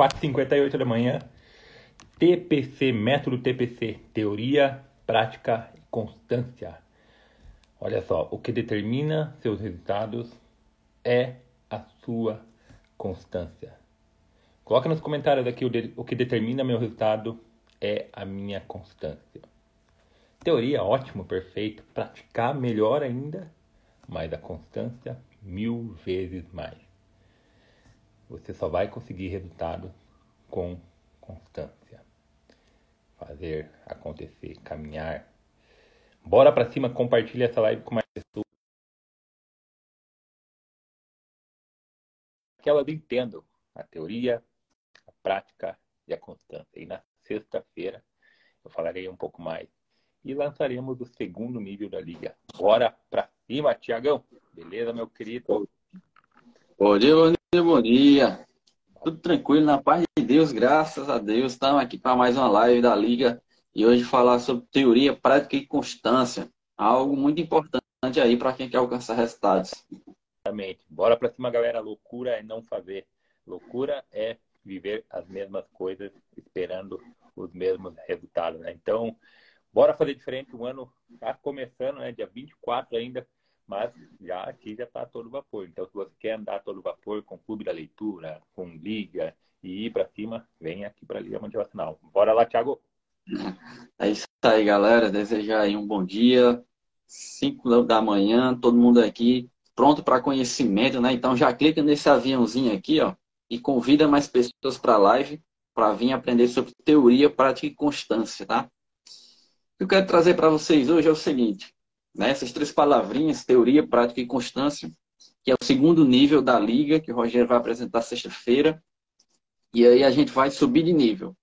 4h58 da manhã. TPC, método TPC, teoria, prática e constância. Olha só, o que determina seus resultados é a sua constância. Coloca nos comentários aqui o, de, o que determina meu resultado é a minha constância. Teoria, ótimo, perfeito. Praticar, melhor ainda. Mas a constância, mil vezes mais. Você só vai conseguir resultado com constância. Fazer acontecer, caminhar. Bora pra cima, compartilha essa live com mais pessoas. Que elas entendam a teoria, a prática e a constância. E na sexta-feira eu falarei um pouco mais e lançaremos o segundo nível da liga. Bora pra cima, Tiagão. Beleza, meu querido? Bom dia, bom dia, bom dia. Tudo tranquilo, na paz de Deus, graças a Deus. Estamos aqui para mais uma live da Liga e hoje falar sobre teoria, prática e constância. Algo muito importante aí para quem quer alcançar resultados. Exatamente. Bora para cima, galera. Loucura é não fazer. Loucura é viver as mesmas coisas esperando os mesmos resultados, né? Então, bora fazer diferente. O ano está começando, né? Dia 24 ainda mas já aqui já está todo vapor. Então, se você quer andar todo vapor com clube da leitura, com liga e ir para cima, vem aqui para a Liga Motivacional. Bora lá, Thiago! É isso aí, galera. Desejar aí um bom dia. 5 da manhã, todo mundo aqui pronto para conhecimento, né? Então já clica nesse aviãozinho aqui, ó, e convida mais pessoas para a live para vir aprender sobre teoria, prática e constância, tá? O que eu quero trazer para vocês hoje é o seguinte: né? Essas três palavrinhas, teoria, prática e constância, que é o segundo nível da liga, que o Rogério vai apresentar sexta-feira. E aí a gente vai subir de nível.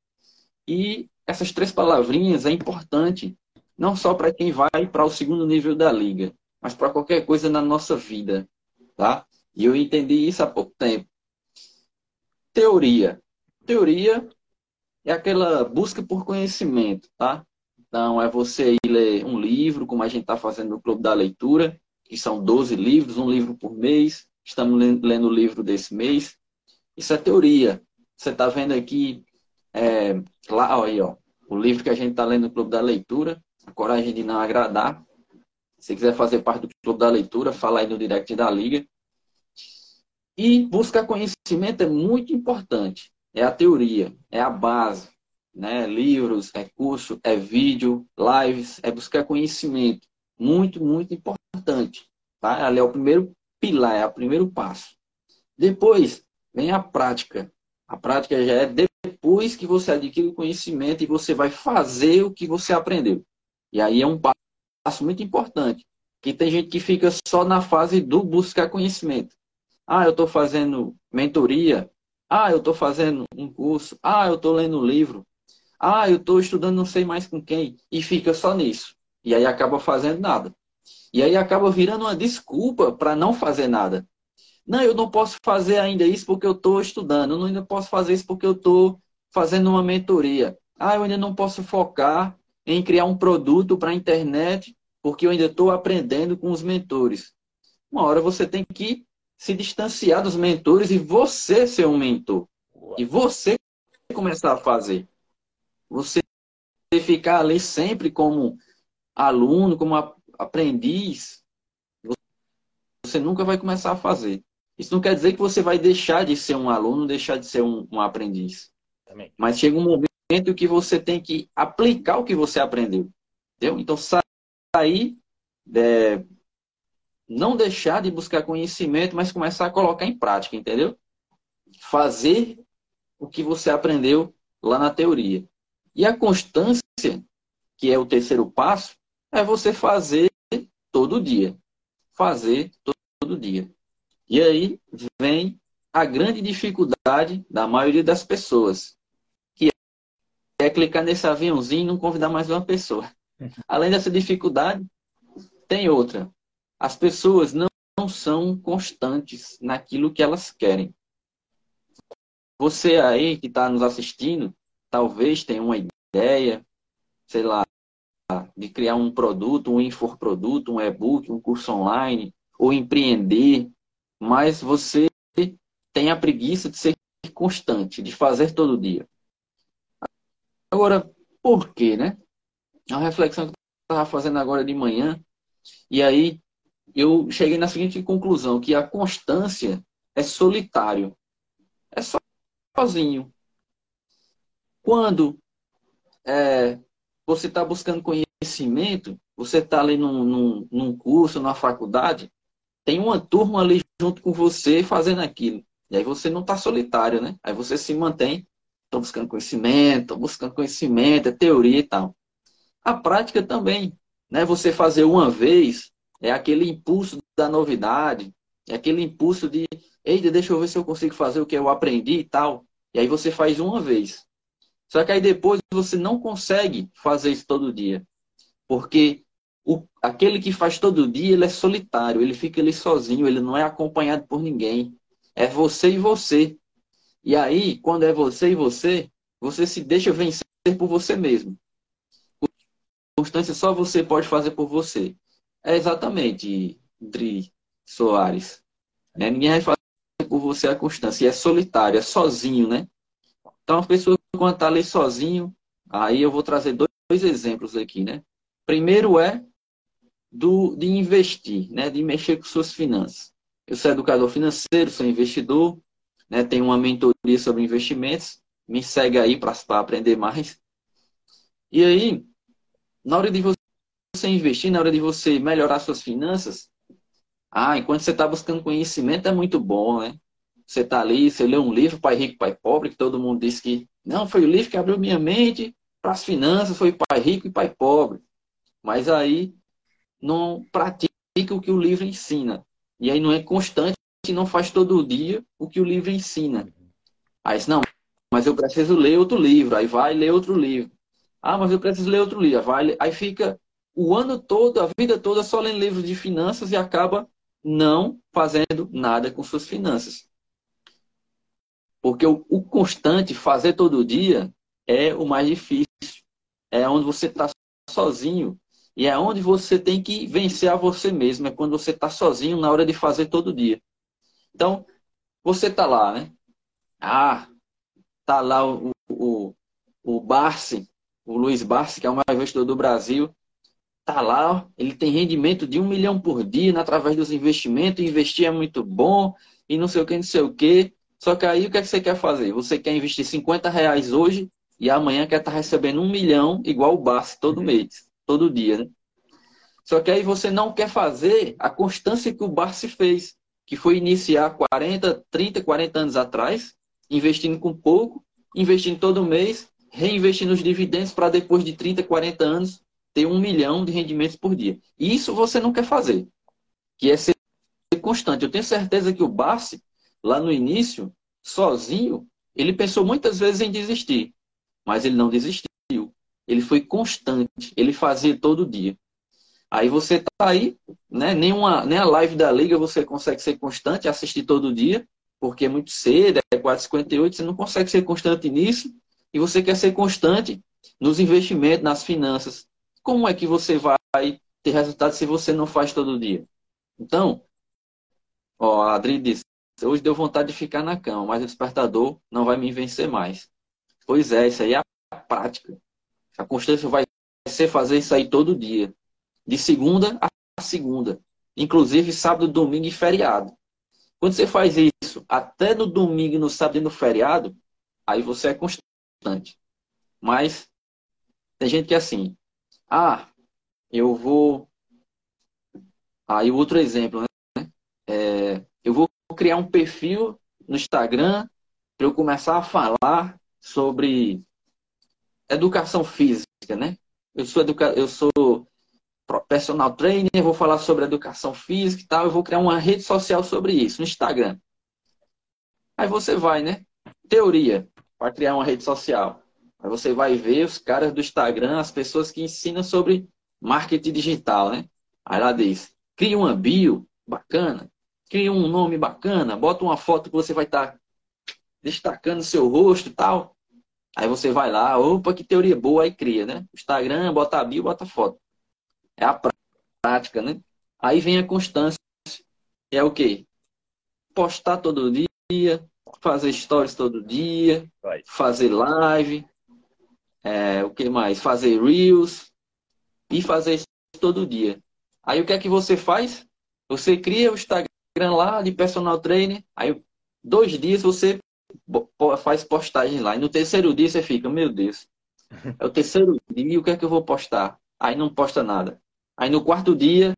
E essas três palavrinhas é importante, não só para quem vai para o segundo nível da liga, mas para qualquer coisa na nossa vida, tá? E eu entendi isso há pouco tempo. Teoria. Teoria é aquela busca por conhecimento, tá? Então, é você ir ler um livro, como a gente está fazendo no Clube da Leitura, que são 12 livros, um livro por mês. Estamos lendo o livro desse mês. Isso é teoria. Você está vendo aqui, é, lá, ó, aí, ó, o livro que a gente está lendo no Clube da Leitura, A Coragem de Não Agradar. Se quiser fazer parte do Clube da Leitura, fala aí no direct da Liga. E buscar conhecimento é muito importante. É a teoria, é a base né? livros, é curso, é vídeo, lives, é buscar conhecimento. Muito, muito importante. Tá? Ali é o primeiro pilar, é o primeiro passo. Depois vem a prática. A prática já é depois que você adquire o conhecimento e você vai fazer o que você aprendeu. E aí é um passo muito importante. Que tem gente que fica só na fase do buscar conhecimento. Ah, eu estou fazendo mentoria. Ah, eu estou fazendo um curso. Ah, eu estou lendo um livro. Ah, eu estou estudando não sei mais com quem. E fica só nisso. E aí acaba fazendo nada. E aí acaba virando uma desculpa para não fazer nada. Não, eu não posso fazer ainda isso porque eu estou estudando. Eu não ainda posso fazer isso porque eu estou fazendo uma mentoria. Ah, eu ainda não posso focar em criar um produto para a internet porque eu ainda estou aprendendo com os mentores. Uma hora você tem que se distanciar dos mentores e você ser um mentor. E você começar a fazer. Você ficar ali sempre como aluno, como aprendiz, você nunca vai começar a fazer. Isso não quer dizer que você vai deixar de ser um aluno, deixar de ser um, um aprendiz. Também. Mas chega um momento que você tem que aplicar o que você aprendeu. Entendeu? Então, sair, é, não deixar de buscar conhecimento, mas começar a colocar em prática, entendeu? Fazer o que você aprendeu lá na teoria. E a constância, que é o terceiro passo, é você fazer todo dia. Fazer todo dia. E aí vem a grande dificuldade da maioria das pessoas, que é clicar nesse aviãozinho e não convidar mais uma pessoa. Além dessa dificuldade, tem outra. As pessoas não, não são constantes naquilo que elas querem. Você aí que está nos assistindo, talvez tenha uma ideia, sei lá, de criar um produto, um infoproduto, um e-book, um curso online, ou empreender, mas você tem a preguiça de ser constante, de fazer todo dia. Agora, por quê, né? É uma reflexão que eu estava fazendo agora de manhã, e aí eu cheguei na seguinte conclusão, que a constância é solitário. É sozinho. Quando é, você está buscando conhecimento, você está ali num, num, num curso, numa faculdade, tem uma turma ali junto com você fazendo aquilo. E aí você não está solitário, né? Aí você se mantém, estou buscando conhecimento, estou buscando conhecimento, é teoria e tal. A prática também, né? Você fazer uma vez é aquele impulso da novidade, é aquele impulso de, eita, deixa eu ver se eu consigo fazer o que eu aprendi e tal. E aí você faz uma vez. Só que aí depois você não consegue fazer isso todo dia. Porque o, aquele que faz todo dia, ele é solitário, ele fica ali sozinho, ele não é acompanhado por ninguém. É você e você. E aí, quando é você e você, você se deixa vencer por você mesmo. Constância só você pode fazer por você. É exatamente, Dri Soares. Né? Ninguém vai fazer por você a constância. E é solitário, é sozinho, né? Então, a pessoa, quando está ali sozinho, aí eu vou trazer dois, dois exemplos aqui, né? Primeiro é do, de investir, né, de mexer com suas finanças. Eu sou educador financeiro, sou investidor, né, tenho uma mentoria sobre investimentos, me segue aí para aprender mais. E aí, na hora de você investir, na hora de você melhorar suas finanças, ah, enquanto você está buscando conhecimento é muito bom, né? Você está ali, você lê um livro, Pai Rico, Pai Pobre, que todo mundo diz que não, foi o livro que abriu minha mente para as finanças, foi Pai Rico e Pai Pobre. Mas aí não pratica o que o livro ensina. E aí não é constante não faz todo dia o que o livro ensina. Aí não, mas eu preciso ler outro livro. Aí vai ler outro livro. Ah, mas eu preciso ler outro livro. Vai, aí fica o ano todo, a vida toda, só lendo livros de finanças e acaba não fazendo nada com suas finanças. Porque o, o constante, fazer todo dia, é o mais difícil. É onde você está sozinho e é onde você tem que vencer a você mesmo, é quando você está sozinho na hora de fazer todo dia. Então, você está lá, né? Ah, tá lá o, o, o Barsi, o Luiz Barsi, que é o maior investidor do Brasil, tá lá, ele tem rendimento de um milhão por dia né, através dos investimentos, investir é muito bom, e não sei o que, não sei o que. Só que aí o que, é que você quer fazer? Você quer investir 50 reais hoje e amanhã quer estar tá recebendo um milhão igual o Barsi todo mês todo dia, né? Só que aí você não quer fazer a constância que o Barsi fez, que foi iniciar 40, 30, 40 anos atrás, investindo com pouco, investindo todo mês, reinvestindo os dividendos para depois de 30, 40 anos ter um milhão de rendimentos por dia. Isso você não quer fazer, que é ser constante. Eu tenho certeza que o Barsi, lá no início, sozinho, ele pensou muitas vezes em desistir, mas ele não desistiu. Ele foi constante, ele fazia todo dia. Aí você tá aí, né? Nenhuma, nem a live da liga você consegue ser constante, assistir todo dia, porque é muito cedo, é 4,58, você não consegue ser constante nisso, e você quer ser constante nos investimentos, nas finanças. Como é que você vai ter resultado se você não faz todo dia? Então, ó, a Adri disse, hoje deu vontade de ficar na cama, mas o despertador não vai me vencer mais. Pois é, isso aí é a prática. A constância vai ser fazer isso aí todo dia. De segunda a segunda. Inclusive sábado, domingo e feriado. Quando você faz isso até no domingo, no sábado e no feriado, aí você é constante. Mas tem gente que é assim. Ah, eu vou. Aí outro exemplo, né? É, eu vou criar um perfil no Instagram para eu começar a falar sobre educação física, né? Eu sou, educa... eu sou personal trainer, vou falar sobre educação física e tal, eu vou criar uma rede social sobre isso, no Instagram. Aí você vai, né? Teoria, para criar uma rede social. Aí você vai ver os caras do Instagram, as pessoas que ensinam sobre marketing digital, né? Aí lá diz, cria uma bio bacana, cria um nome bacana, bota uma foto que você vai estar tá destacando seu rosto e tal. Aí você vai lá, opa, que teoria boa, aí cria, né? Instagram, bota a bio, bota a foto. É a prática, né? Aí vem a constância. É o quê? Postar todo dia, fazer stories todo dia, Vai. fazer live, é, o que mais? Fazer reels e fazer isso todo dia. Aí o que é que você faz? Você cria o Instagram lá de personal trainer, aí dois dias você faz postagem lá. E no terceiro dia você fica, meu Deus, é o terceiro dia, o que é que eu vou postar? Aí não posta nada. Aí no quarto dia,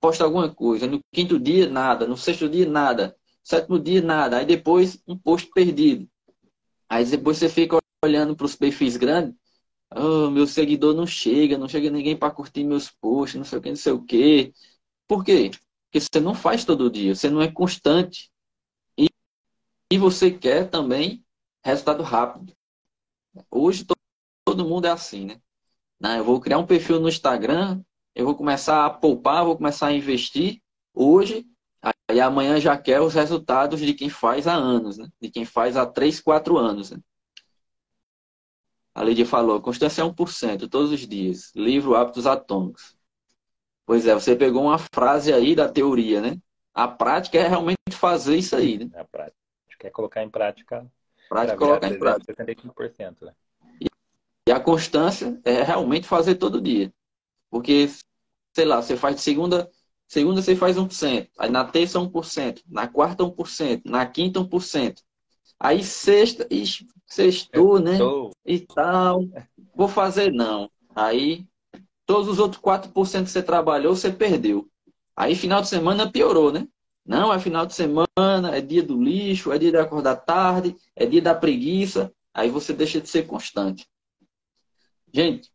posta alguma coisa. No quinto dia, nada. No sexto dia, nada. Sétimo dia, nada. Aí depois, um post perdido. Aí depois você fica olhando para os perfis grandes. Oh, meu seguidor não chega, não chega ninguém para curtir meus posts, não sei o que, não sei o que. Por quê? Porque você não faz todo dia, você não é constante. E, e você quer também resultado rápido. Hoje todo, todo mundo é assim, né? Não, eu vou criar um perfil no Instagram, eu vou começar a poupar, vou começar a investir hoje, aí amanhã já quer os resultados de quem faz há anos, né? De quem faz há 3, 4 anos. Né? A Lídia falou, constância é 1% todos os dias. Livro Hábitos Atômicos. Pois é, você pegou uma frase aí da teoria, né? A prática é realmente fazer isso aí, né? A prática é colocar em prática. Prática colocar em prática. 75%, né? E a constância é realmente fazer todo dia. Porque, sei lá, você faz de segunda, segunda você faz 1%, aí na terça 1%, na quarta 1%, na quinta 1%. Aí sexta, ixi, sextou, né? E tal. Vou fazer não. Aí todos os outros 4% que você trabalhou, você perdeu. Aí final de semana piorou, né? Não, é final de semana, é dia do lixo, é dia de acordar tarde, é dia da preguiça. Aí você deixa de ser constante. Gente,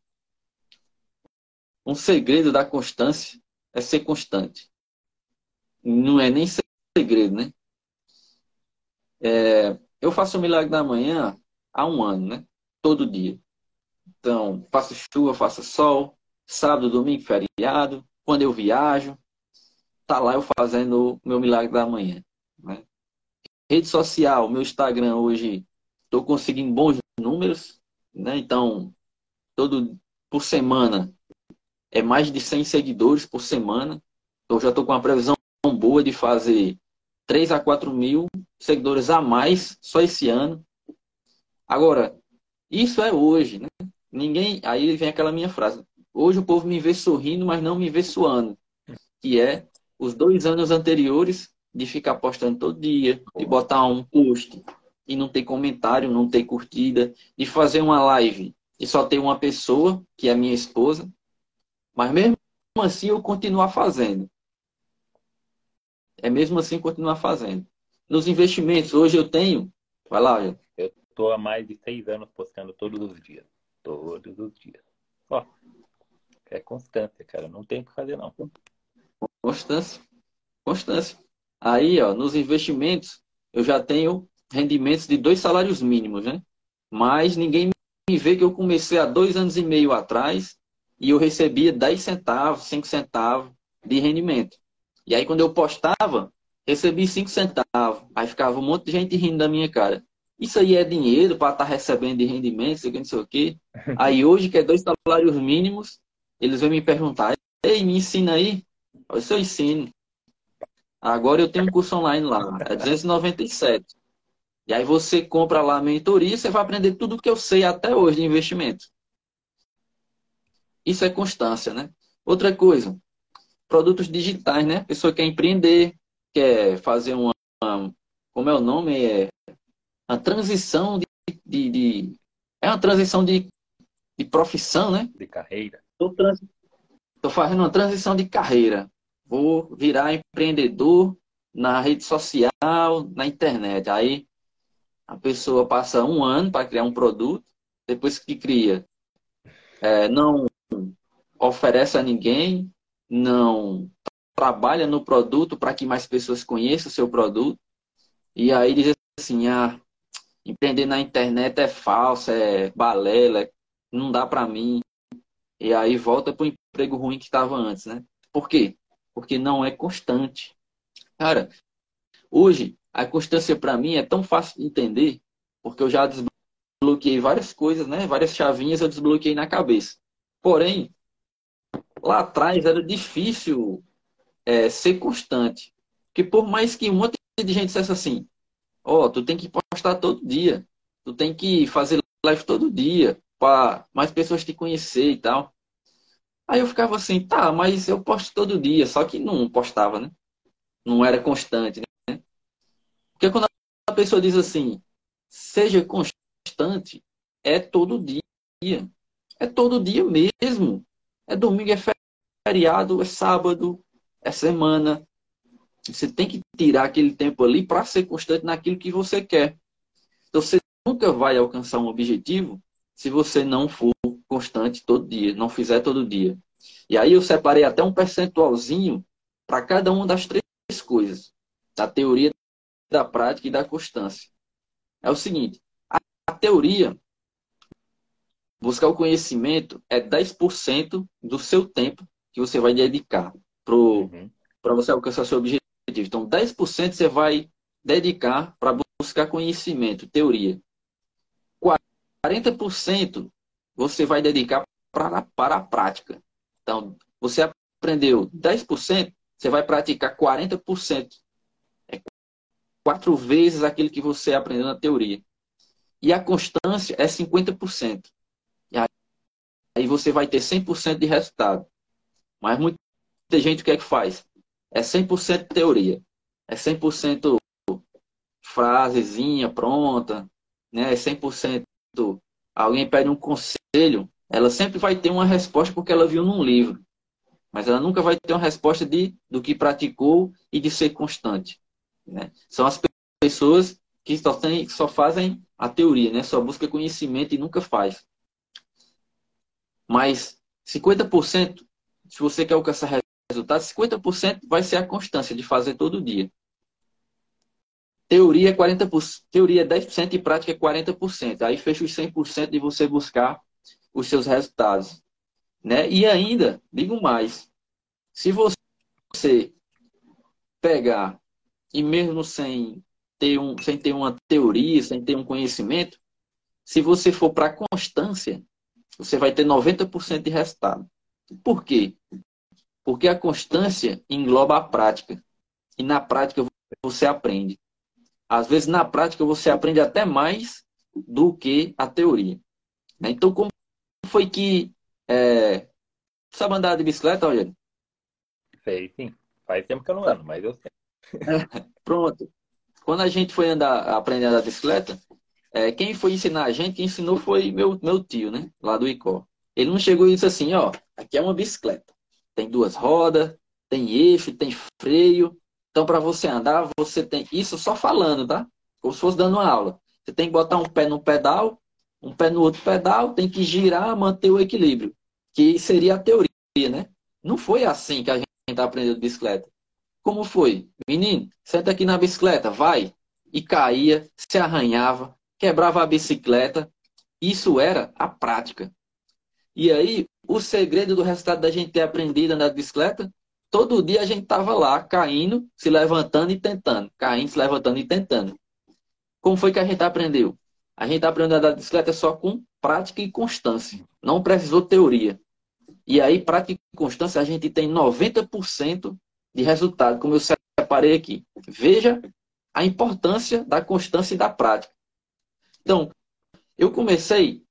um segredo da constância é ser constante. Não é nem segredo, né? É, eu faço o milagre da manhã há um ano, né? Todo dia. Então, faço chuva, faço sol, sábado, domingo, feriado. Quando eu viajo, tá lá eu fazendo o meu milagre da manhã. Né? Rede social, meu Instagram hoje, estou conseguindo bons números, né? Então, todo por semana é mais de 100 seguidores por semana. Então já estou com uma previsão boa de fazer 3 a 4 mil seguidores a mais só esse ano. Agora, isso é hoje, né? Ninguém. Aí vem aquela minha frase. Hoje o povo me vê sorrindo, mas não me vê suando. Que é os dois anos anteriores de ficar postando todo dia, de botar um post e não ter comentário, não ter curtida, de fazer uma live e só ter uma pessoa, que é a minha esposa, mas mesmo assim eu continuar fazendo. É mesmo assim continuar fazendo. Nos investimentos, hoje eu tenho. Vai lá, eu estou há mais de seis anos postando todos os dias. Todos os dias. Ó, é constância, cara. Não tem o que fazer, não. Constância. Constância. Aí, ó, nos investimentos, eu já tenho rendimentos de dois salários mínimos, né? Mas ninguém me vê que eu comecei há dois anos e meio atrás e eu recebia 10 centavos, 5 centavos de rendimento. E aí, quando eu postava, recebi 5 centavos. Aí ficava um monte de gente rindo da minha cara. Isso aí é dinheiro para estar tá recebendo de rendimento, não sei o quê. Aí hoje, que é dois salários mínimos, eles vão me perguntar, ei, me ensina aí. Eu eu ensino. Agora eu tenho um curso online lá, é 297. E aí você compra lá a mentoria, você vai aprender tudo o que eu sei até hoje de investimento. Isso é constância, né? Outra coisa, produtos digitais, né? Pessoa quer empreender, quer fazer uma, uma como é o nome? É a transição de, de, de, é uma transição de, de profissão, né? De carreira. Estou trans, fazendo uma transição de carreira. Vou virar empreendedor na rede social, na internet. Aí a pessoa passa um ano para criar um produto, depois que cria, é, não oferece a ninguém, não trabalha no produto para que mais pessoas conheçam o seu produto. E aí diz assim, ah, empreender na internet é falso, é balela, não dá para mim. E aí volta para o emprego ruim que estava antes, né? Por quê? Porque não é constante. Cara, hoje a constância para mim é tão fácil de entender, porque eu já desbloqueei várias coisas, né? Várias chavinhas eu desbloqueei na cabeça. Porém, lá atrás era difícil é, ser constante. Porque por mais que um monte de gente dissesse assim, ó, oh, tu tem que postar todo dia, tu tem que fazer live todo dia, para mais pessoas te conhecer e tal. Aí eu ficava assim, tá, mas eu posto todo dia, só que não postava, né? Não era constante, né? Porque quando a pessoa diz assim, seja constante, é todo dia. É todo dia mesmo. É domingo, é feriado, é sábado, é semana. Você tem que tirar aquele tempo ali para ser constante naquilo que você quer. Então, você nunca vai alcançar um objetivo se você não for constante todo dia, não fizer todo dia. E aí eu separei até um percentualzinho para cada uma das três coisas, da teoria, da prática e da constância. É o seguinte, a, teoria, buscar o conhecimento é 10% do seu tempo que você vai dedicar para uhum. você alcançar seu objetivo. Então, 10% você vai dedicar para buscar conhecimento, teoria. 40% você vai dedicar para, para a prática. Então, você aprendeu 10%, você vai praticar 40%. É quatro vezes aquilo que você aprendeu na teoria. E a constância é 50%. E aí você vai ter 100% de resultado. Mas muita gente o que é que faz? É 100% teoria. É 100% frasezinha pronta, né? É 100% alguém pede um conselho, ela sempre vai ter uma resposta porque ela viu num livro. Mas ela nunca vai ter uma resposta de, do que praticou e de ser constante. Né? São as pessoas que só, tem, só fazem a teoria, né? só busca conhecimento e nunca faz. Mas 50%, se você quer alcançar resultados, 50% vai ser a constância de fazer todo dia. Teoria é 40%, teoria é 10% e prática é 40%. Aí fecha os 100% de você buscar os seus resultados. Né? E ainda, digo mais, se você pegar e mesmo sem ter, um, sem ter uma teoria, sem ter um conhecimento, se você for para constância, você vai ter 90% de resultado. Por quê? Porque a constância engloba a prática. E na prática você aprende. Às vezes, na prática, você aprende até mais do que a teoria. Né? Então, como foi que. É... Sabe andar de bicicleta, Rogério? Sei, sim. Faz tempo que eu não ando, mas eu sei. Pronto. Quando a gente foi andar, aprender a andar de bicicleta, é, quem foi ensinar a gente, quem ensinou foi meu, meu tio, né? Lá do Icó. Ele não chegou e disse assim, ó, aqui é uma bicicleta. Tem duas rodas, tem eixo, tem freio, então, para você andar, você tem isso só falando, tá? Como se fosse dando uma aula. Você tem que botar um pé no pedal, um pé no outro pedal, tem que girar, manter o equilíbrio, que seria a teoria, né? Não foi assim que a gente está aprendendo bicicleta. Como foi? Menino, senta aqui na bicicleta, vai. E caía, se arranhava, quebrava a bicicleta. Isso era a prática. E aí, o segredo do resultado da gente ter aprendido a andar de bicicleta todo dia a gente estava lá, caindo, se levantando e tentando. Caindo, se levantando e tentando. Como foi que a gente aprendeu? A gente aprendeu a andar de bicicleta só com prática e constância. Não precisou teoria. E aí, prática e constância, a gente tem 90% de resultado, como eu separei aqui. Veja a importância da constância e da prática. Então, eu comecei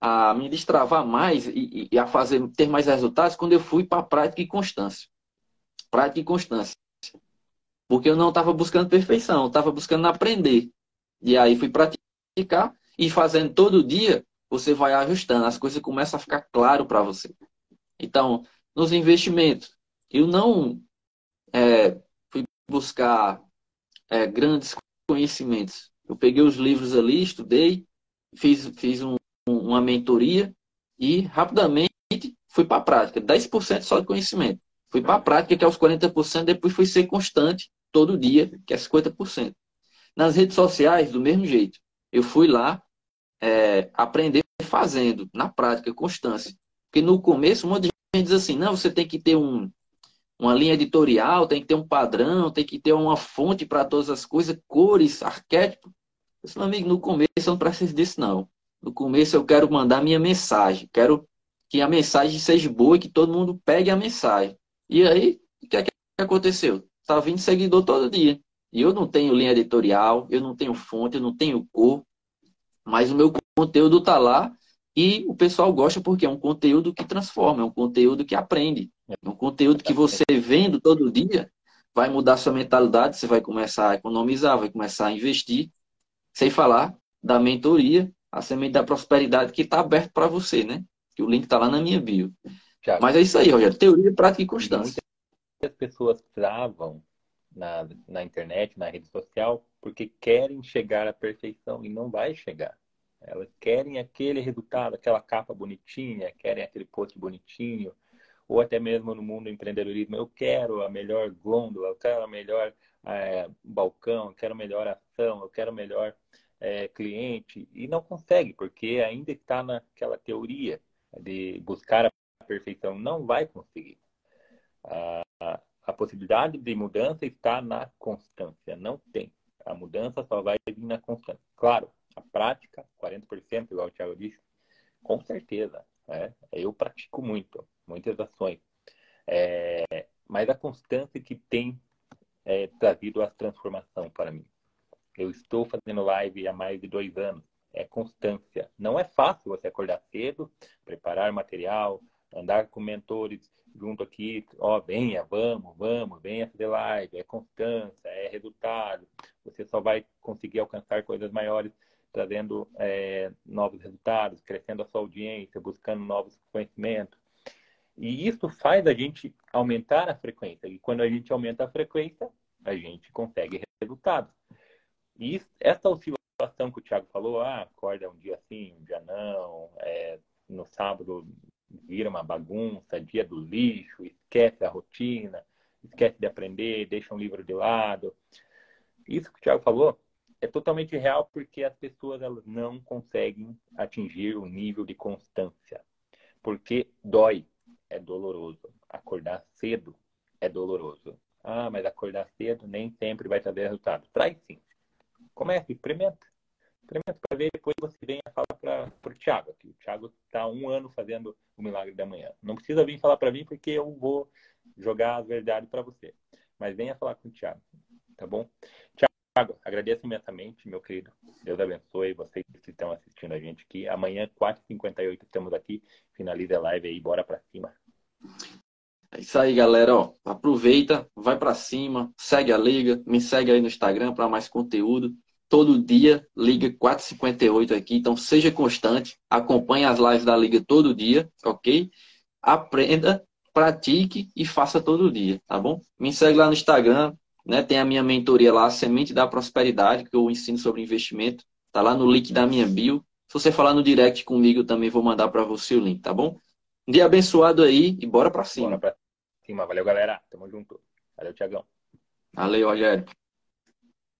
a me destravar mais e, e a fazer ter mais resultados quando eu fui para a prática e constância prática e constância. Porque eu não estava buscando perfeição, eu estava buscando aprender. E aí fui praticar e fazendo todo dia, você vai ajustando, as coisas começam a ficar claro para você. Então, nos investimentos, eu não é, fui buscar é, grandes conhecimentos. Eu peguei os livros ali, estudei, fiz, fiz um, uma mentoria e rapidamente fui para a prática. 10% só de conhecimento. Fui para a prática, que é os 40%, depois fui ser constante todo dia, que é 50%. Nas redes sociais, do mesmo jeito. Eu fui lá é, aprender fazendo, na prática, constância. Porque no começo, um monte de gente diz assim, não, você tem que ter um, uma linha editorial, tem que ter um padrão, tem que ter uma fonte para todas as coisas, cores, arquétipo. Eu disse, meu amigo, no começo eu não preciso disso, não. No começo eu quero mandar minha mensagem, quero que a mensagem seja boa e que todo mundo pegue a mensagem. E aí, o que, é que aconteceu? Tá vindo seguidor todo dia. E eu não tenho linha editorial, eu não tenho fonte, eu não tenho cor, mas o meu conteúdo está lá e o pessoal gosta porque é um conteúdo que transforma, é um conteúdo que aprende. É um conteúdo que você vendo todo dia vai mudar sua mentalidade, você vai começar a economizar, vai começar a investir, sem falar da mentoria, a semente da prosperidade que está aberto para você, né? Que o link está lá na minha bio. Mas é isso aí, Rogério. Teoria, prática e constância. Muitas pessoas travam na, na internet, na rede social, porque querem chegar à perfeição e não vai chegar. Elas querem aquele resultado, aquela capa bonitinha, querem aquele post bonitinho, ou até mesmo no mundo do empreendedorismo, eu quero a melhor gôndola, eu quero a melhor é, balcão, eu quero a melhor ação, eu quero o melhor é, cliente, e não consegue, porque ainda está naquela teoria de buscar a perfeição, não vai conseguir. A, a possibilidade de mudança está na constância, não tem. A mudança só vai vir na constância. Claro, a prática, 40%, igual o Thiago disse, com certeza. Né? Eu pratico muito, muitas ações. É, mas a constância que tem é, trazido a transformação para mim. Eu estou fazendo live há mais de dois anos. É constância. Não é fácil você acordar cedo, preparar material, andar com mentores junto aqui, ó, venha, vamos, vamos, venha fazer live, é constância, é resultado. Você só vai conseguir alcançar coisas maiores trazendo é, novos resultados, crescendo a sua audiência, buscando novos conhecimentos. E isso faz a gente aumentar a frequência. E quando a gente aumenta a frequência, a gente consegue resultados. E isso, essa oscilação que o Thiago falou, ah, acorda um dia sim, um dia não, é, no sábado vira uma bagunça, dia do lixo, esquece a rotina, esquece de aprender, deixa um livro de lado. Isso que o Thiago falou é totalmente real porque as pessoas elas não conseguem atingir o nível de constância. Porque dói, é doloroso. Acordar cedo é doloroso. Ah, mas acordar cedo nem sempre vai trazer resultado. Traz sim. Comece, experimenta. Para ver, depois você vem a falar para o Thiago. Aqui. O Thiago está um ano fazendo o milagre da manhã. Não precisa vir falar para mim porque eu vou jogar a verdade para você. Mas venha falar com o Thiago, tá bom? Thiago, agradeço imensamente, meu querido. Deus abençoe vocês que estão assistindo a gente aqui. Amanhã, 4h58, estamos aqui. Finaliza a live aí, bora para cima. É isso aí, galera. Ó, aproveita, vai para cima, segue a liga, me segue aí no Instagram para mais conteúdo. Todo dia, liga 458 aqui. Então, seja constante, acompanhe as lives da liga todo dia, ok? Aprenda, pratique e faça todo dia, tá bom? Me segue lá no Instagram, né? Tem a minha mentoria lá, Semente da Prosperidade, que eu ensino sobre investimento. Tá lá no link da minha bio. Se você falar no direct comigo, eu também vou mandar para você o link, tá bom? Um dia abençoado aí e bora para cima. Bora pra cima. Valeu, galera. Tamo junto. Valeu, Tiagão. Valeu, Rogério.